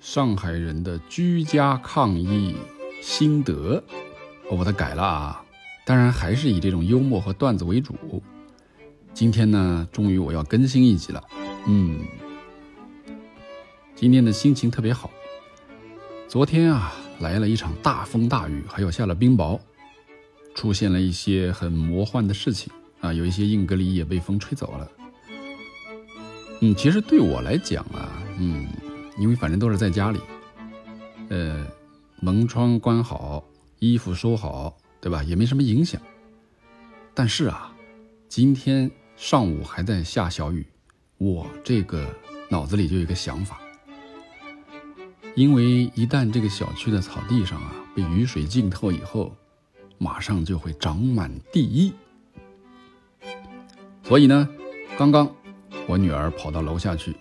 上海人的居家抗疫心得，我把它改了啊，当然还是以这种幽默和段子为主。今天呢，终于我要更新一集了，嗯，今天的心情特别好。昨天啊，来了一场大风大雨，还有下了冰雹，出现了一些很魔幻的事情啊，有一些硬隔离也被风吹走了。嗯，其实对我来讲啊，嗯，因为反正都是在家里，呃，门窗关好，衣服收好，对吧？也没什么影响。但是啊，今天上午还在下小雨，我这个脑子里就有一个想法，因为一旦这个小区的草地上啊被雨水浸透以后，马上就会长满地衣，所以呢，刚刚。我女儿跑到楼下去，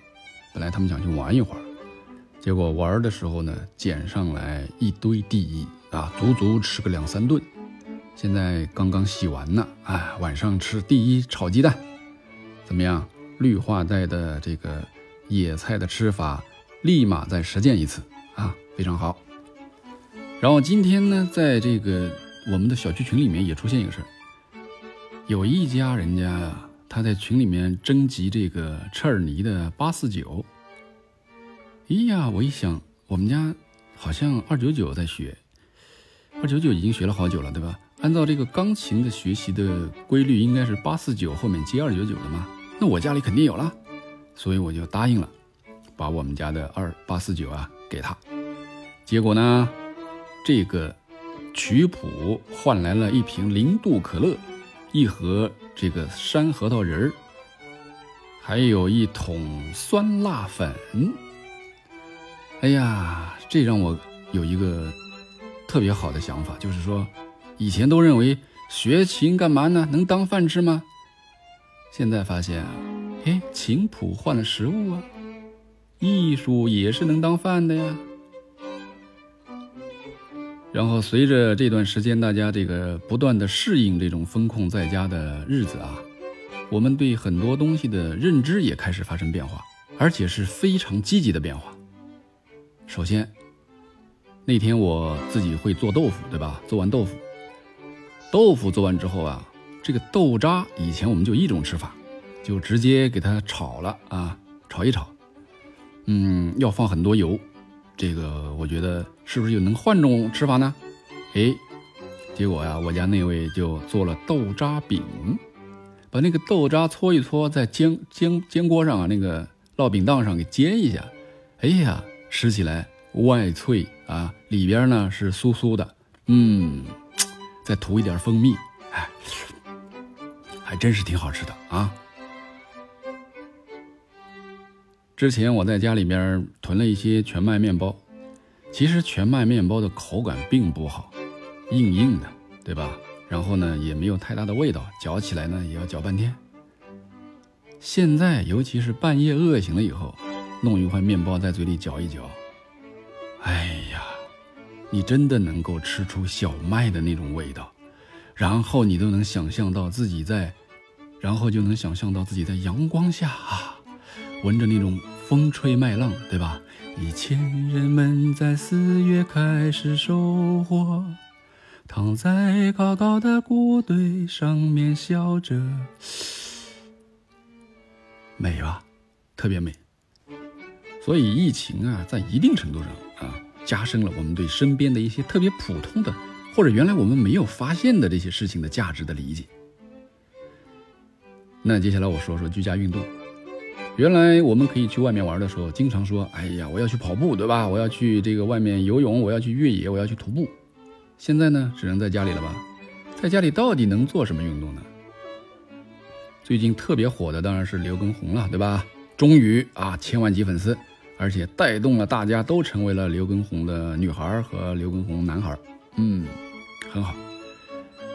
本来他们想去玩一会儿，结果玩的时候呢，捡上来一堆地衣啊，足足吃个两三顿。现在刚刚洗完呢，哎，晚上吃地衣炒鸡蛋，怎么样？绿化带的这个野菜的吃法，立马再实践一次啊，非常好。然后今天呢，在这个我们的小区群里面也出现一个事儿，有一家人家呀。他在群里面征集这个车尔尼的八四九。哎呀，我一想，我们家好像二九九在学，二九九已经学了好久了，对吧？按照这个钢琴的学习的规律，应该是八四九后面接二九九的嘛。那我家里肯定有了，所以我就答应了，把我们家的二八四九啊给他。结果呢，这个曲谱换来了一瓶零度可乐。一盒这个山核桃仁儿，还有一桶酸辣粉。哎呀，这让我有一个特别好的想法，就是说，以前都认为学琴干嘛呢？能当饭吃吗？现在发现啊，哎，琴谱换了食物啊，艺术也是能当饭的呀。然后随着这段时间，大家这个不断的适应这种风控在家的日子啊，我们对很多东西的认知也开始发生变化，而且是非常积极的变化。首先，那天我自己会做豆腐，对吧？做完豆腐，豆腐做完之后啊，这个豆渣以前我们就一种吃法，就直接给它炒了啊，炒一炒，嗯，要放很多油。这个我觉得是不是就能换种吃法呢？哎，结果呀，我家那位就做了豆渣饼，把那个豆渣搓一搓，在煎煎煎锅上啊，那个烙饼档上给煎一下。哎呀，吃起来外脆啊，里边呢是酥酥的，嗯，再涂一点蜂蜜，哎，还真是挺好吃的啊。之前我在家里面囤了一些全麦面包，其实全麦面包的口感并不好，硬硬的，对吧？然后呢，也没有太大的味道，嚼起来呢也要嚼半天。现在，尤其是半夜饿醒了以后，弄一块面包在嘴里嚼一嚼，哎呀，你真的能够吃出小麦的那种味道，然后你都能想象到自己在，然后就能想象到自己在阳光下啊。闻着那种风吹麦浪，对吧？以前人们在四月开始收获，躺在高高的谷堆上面笑着，美吧？特别美。所以疫情啊，在一定程度上啊，加深了我们对身边的一些特别普通的，或者原来我们没有发现的这些事情的价值的理解。那接下来我说说居家运动。原来我们可以去外面玩的时候，经常说：“哎呀，我要去跑步，对吧？我要去这个外面游泳，我要去越野，我要去徒步。”现在呢，只能在家里了吧？在家里到底能做什么运动呢？最近特别火的当然是刘畊宏了，对吧？终于啊，千万级粉丝，而且带动了大家都成为了刘畊宏的女孩和刘畊宏男孩。嗯，很好。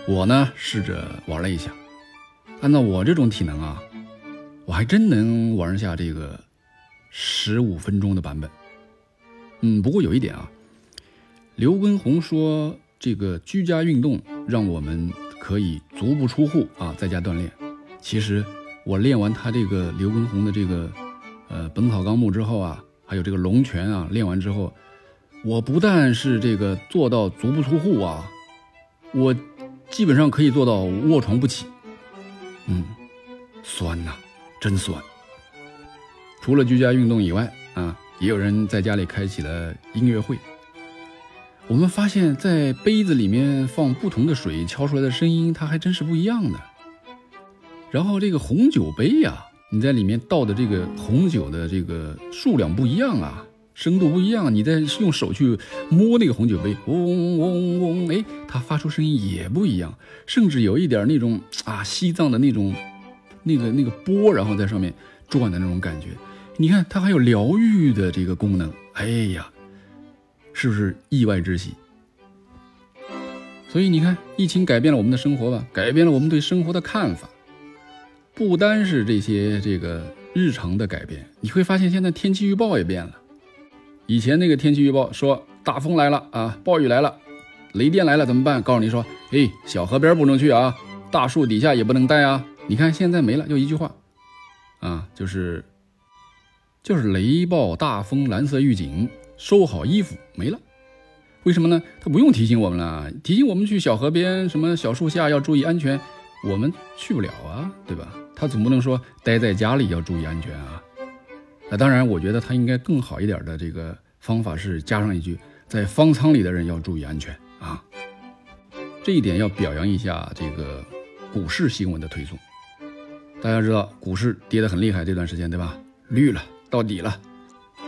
我呢，试着玩了一下，按照我这种体能啊。我还真能玩下这个十五分钟的版本，嗯，不过有一点啊，刘畊宏说这个居家运动让我们可以足不出户啊，在家锻炼。其实我练完他这个刘畊宏的这个呃《本草纲目》之后啊，还有这个龙泉啊，练完之后，我不但是这个做到足不出户啊，我基本上可以做到卧床不起。嗯，酸呐，真酸。除了居家运动以外啊，也有人在家里开启了音乐会。我们发现，在杯子里面放不同的水，敲出来的声音，它还真是不一样的。然后这个红酒杯呀，你在里面倒的这个红酒的这个数量不一样啊，深度不一样，你再用手去摸那个红酒杯，嗡嗡嗡，哎，它发出声音也不一样，甚至有一点那种啊西藏的那种那个那个波，然后在上面转的那种感觉。你看，它还有疗愈的这个功能，哎呀。是不是意外之喜？所以你看，疫情改变了我们的生活吧，改变了我们对生活的看法。不单是这些这个日常的改变，你会发现现在天气预报也变了。以前那个天气预报说大风来了啊，暴雨来了，雷电来了怎么办？告诉你说，哎，小河边不能去啊，大树底下也不能待啊。你看现在没了，就一句话啊，就是就是雷暴大风蓝色预警。收好衣服没了，为什么呢？他不用提醒我们了，提醒我们去小河边、什么小树下要注意安全，我们去不了啊，对吧？他总不能说待在家里要注意安全啊。那当然，我觉得他应该更好一点的这个方法是加上一句，在方舱里的人要注意安全啊。这一点要表扬一下这个股市新闻的推送。大家知道股市跌得很厉害这段时间，对吧？绿了，到底了。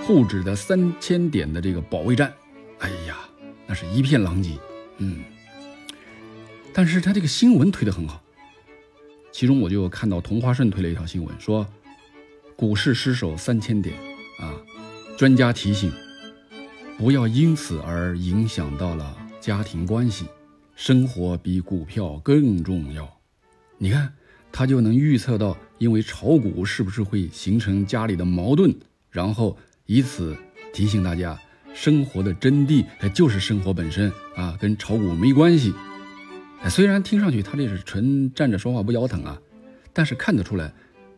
沪指的三千点的这个保卫战，哎呀，那是一片狼藉。嗯，但是他这个新闻推得很好，其中我就看到同花顺推了一条新闻，说股市失守三千点啊，专家提醒不要因此而影响到了家庭关系，生活比股票更重要。你看，他就能预测到，因为炒股是不是会形成家里的矛盾，然后。以此提醒大家，生活的真谛就是生活本身啊，跟炒股没关系。虽然听上去他这是纯站着说话不腰疼啊，但是看得出来，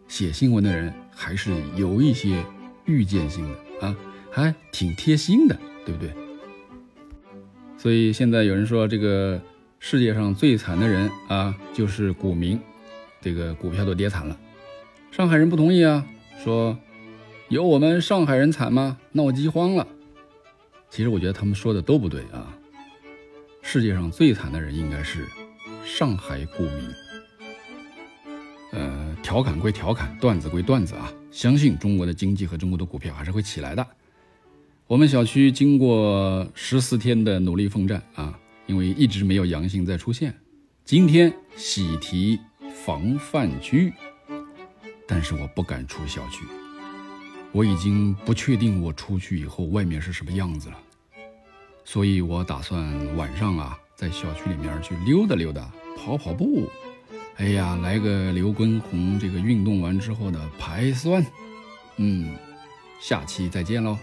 写新闻的人还是有一些预见性的啊，还挺贴心的，对不对？所以现在有人说，这个世界上最惨的人啊，就是股民，这个股票都跌惨了。上海人不同意啊，说。有我们上海人惨吗？闹饥荒了。其实我觉得他们说的都不对啊。世界上最惨的人应该是上海股民。呃，调侃归调侃，段子归段子啊。相信中国的经济和中国的股票还是会起来的。我们小区经过十四天的努力奋战啊，因为一直没有阳性再出现，今天喜提防范区，但是我不敢出小区。我已经不确定我出去以后外面是什么样子了，所以我打算晚上啊在小区里面去溜达溜达，跑跑步。哎呀，来个刘畊宏这个运动完之后的排酸。嗯，下期再见喽。